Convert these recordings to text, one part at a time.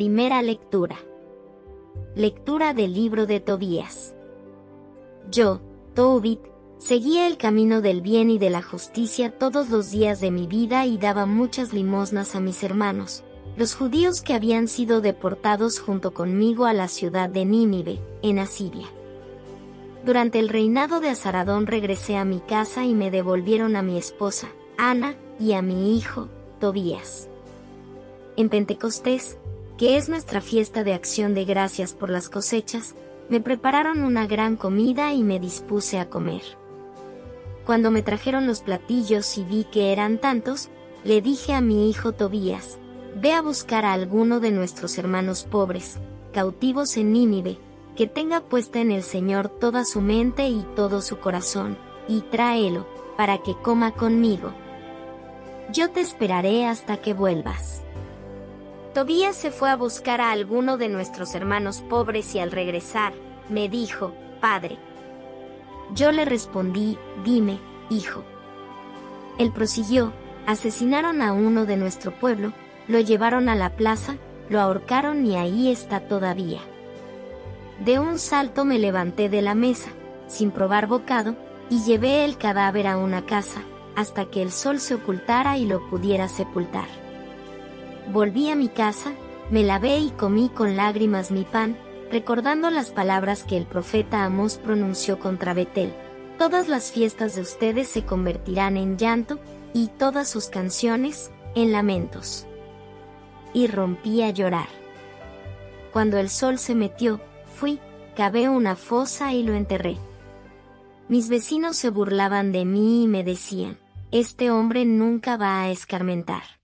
Primera lectura. Lectura del libro de Tobías. Yo, Tobit, seguía el camino del bien y de la justicia todos los días de mi vida y daba muchas limosnas a mis hermanos, los judíos que habían sido deportados junto conmigo a la ciudad de Nínive, en Asiria. Durante el reinado de Azaradón regresé a mi casa y me devolvieron a mi esposa, Ana, y a mi hijo, Tobías. En Pentecostés, que es nuestra fiesta de acción de gracias por las cosechas, me prepararon una gran comida y me dispuse a comer. Cuando me trajeron los platillos y vi que eran tantos, le dije a mi hijo Tobías, ve a buscar a alguno de nuestros hermanos pobres, cautivos en Nínive, que tenga puesta en el Señor toda su mente y todo su corazón, y tráelo, para que coma conmigo. Yo te esperaré hasta que vuelvas. Tobías se fue a buscar a alguno de nuestros hermanos pobres y al regresar, me dijo, Padre. Yo le respondí, dime, hijo. Él prosiguió, asesinaron a uno de nuestro pueblo, lo llevaron a la plaza, lo ahorcaron y ahí está todavía. De un salto me levanté de la mesa, sin probar bocado, y llevé el cadáver a una casa, hasta que el sol se ocultara y lo pudiera sepultar. Volví a mi casa, me lavé y comí con lágrimas mi pan, recordando las palabras que el profeta Amós pronunció contra Betel. Todas las fiestas de ustedes se convertirán en llanto, y todas sus canciones, en lamentos. Y rompí a llorar. Cuando el sol se metió, fui, cavé una fosa y lo enterré. Mis vecinos se burlaban de mí y me decían, este hombre nunca va a escarmentar.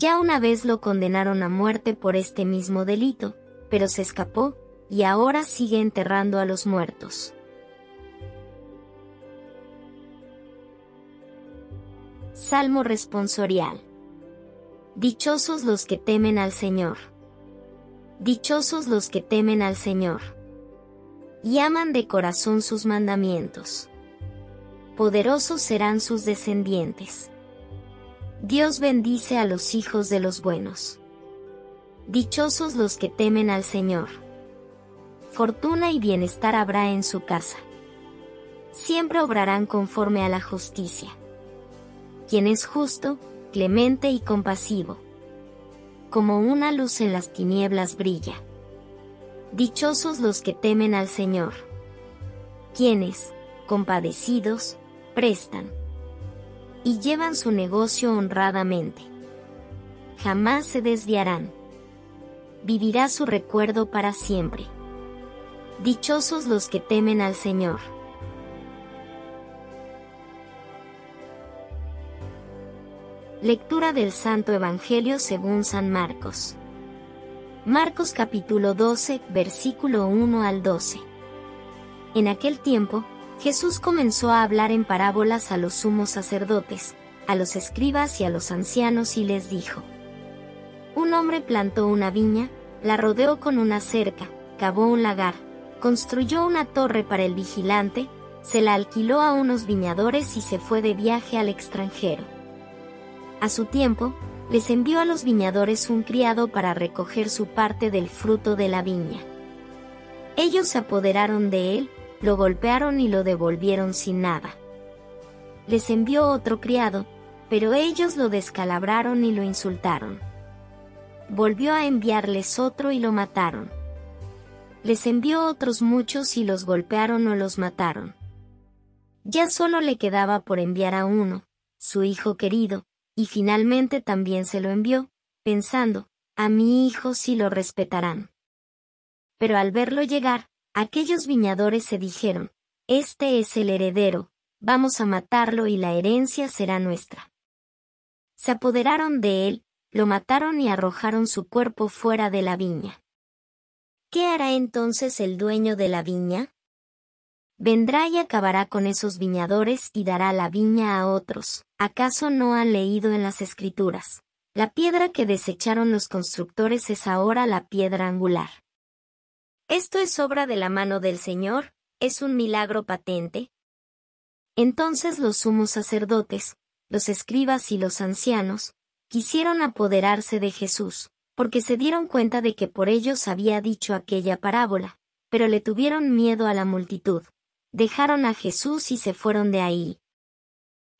Ya una vez lo condenaron a muerte por este mismo delito, pero se escapó, y ahora sigue enterrando a los muertos. Salmo responsorial. Dichosos los que temen al Señor. Dichosos los que temen al Señor. Y aman de corazón sus mandamientos. Poderosos serán sus descendientes. Dios bendice a los hijos de los buenos. Dichosos los que temen al Señor. Fortuna y bienestar habrá en su casa. Siempre obrarán conforme a la justicia. Quien es justo, clemente y compasivo. Como una luz en las tinieblas brilla. Dichosos los que temen al Señor. Quienes, compadecidos, prestan y llevan su negocio honradamente. Jamás se desviarán. Vivirá su recuerdo para siempre. Dichosos los que temen al Señor. Lectura del Santo Evangelio según San Marcos. Marcos capítulo 12, versículo 1 al 12. En aquel tiempo, Jesús comenzó a hablar en parábolas a los sumos sacerdotes, a los escribas y a los ancianos y les dijo, Un hombre plantó una viña, la rodeó con una cerca, cavó un lagar, construyó una torre para el vigilante, se la alquiló a unos viñadores y se fue de viaje al extranjero. A su tiempo, les envió a los viñadores un criado para recoger su parte del fruto de la viña. Ellos se apoderaron de él, lo golpearon y lo devolvieron sin nada. Les envió otro criado, pero ellos lo descalabraron y lo insultaron. Volvió a enviarles otro y lo mataron. Les envió otros muchos y los golpearon o los mataron. Ya solo le quedaba por enviar a uno, su hijo querido, y finalmente también se lo envió, pensando, a mi hijo sí lo respetarán. Pero al verlo llegar, aquellos viñadores se dijeron, Este es el heredero, vamos a matarlo y la herencia será nuestra. Se apoderaron de él, lo mataron y arrojaron su cuerpo fuera de la viña. ¿Qué hará entonces el dueño de la viña? Vendrá y acabará con esos viñadores y dará la viña a otros. ¿Acaso no han leído en las escrituras? La piedra que desecharon los constructores es ahora la piedra angular. ¿Esto es obra de la mano del Señor? ¿Es un milagro patente? Entonces los sumos sacerdotes, los escribas y los ancianos, quisieron apoderarse de Jesús, porque se dieron cuenta de que por ellos había dicho aquella parábola, pero le tuvieron miedo a la multitud dejaron a Jesús y se fueron de ahí.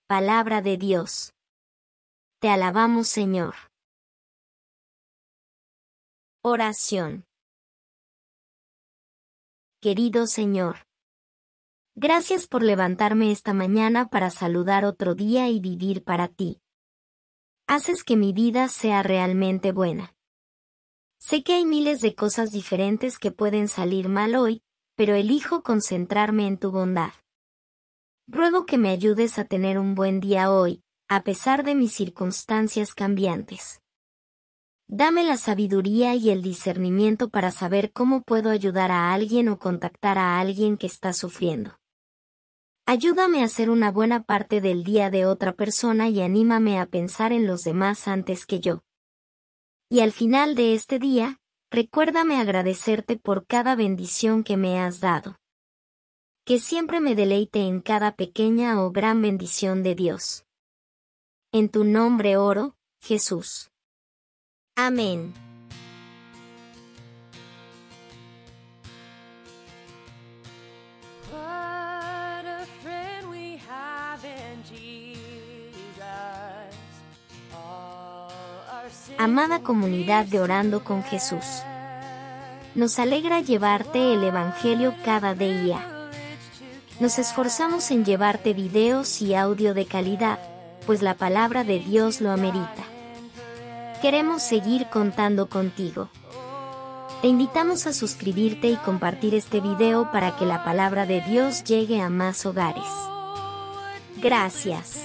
Palabra de Dios. Te alabamos Señor. Oración. Querido Señor. Gracias por levantarme esta mañana para saludar otro día y vivir para ti. Haces que mi vida sea realmente buena. Sé que hay miles de cosas diferentes que pueden salir mal hoy, pero elijo concentrarme en tu bondad. Ruego que me ayudes a tener un buen día hoy, a pesar de mis circunstancias cambiantes. Dame la sabiduría y el discernimiento para saber cómo puedo ayudar a alguien o contactar a alguien que está sufriendo. Ayúdame a hacer una buena parte del día de otra persona y anímame a pensar en los demás antes que yo. Y al final de este día, recuérdame agradecerte por cada bendición que me has dado. Que siempre me deleite en cada pequeña o gran bendición de Dios. En tu nombre oro, Jesús. Amén. Amada comunidad de Orando con Jesús. Nos alegra llevarte el Evangelio cada día. Nos esforzamos en llevarte videos y audio de calidad, pues la palabra de Dios lo amerita. Queremos seguir contando contigo. Te invitamos a suscribirte y compartir este video para que la palabra de Dios llegue a más hogares. Gracias.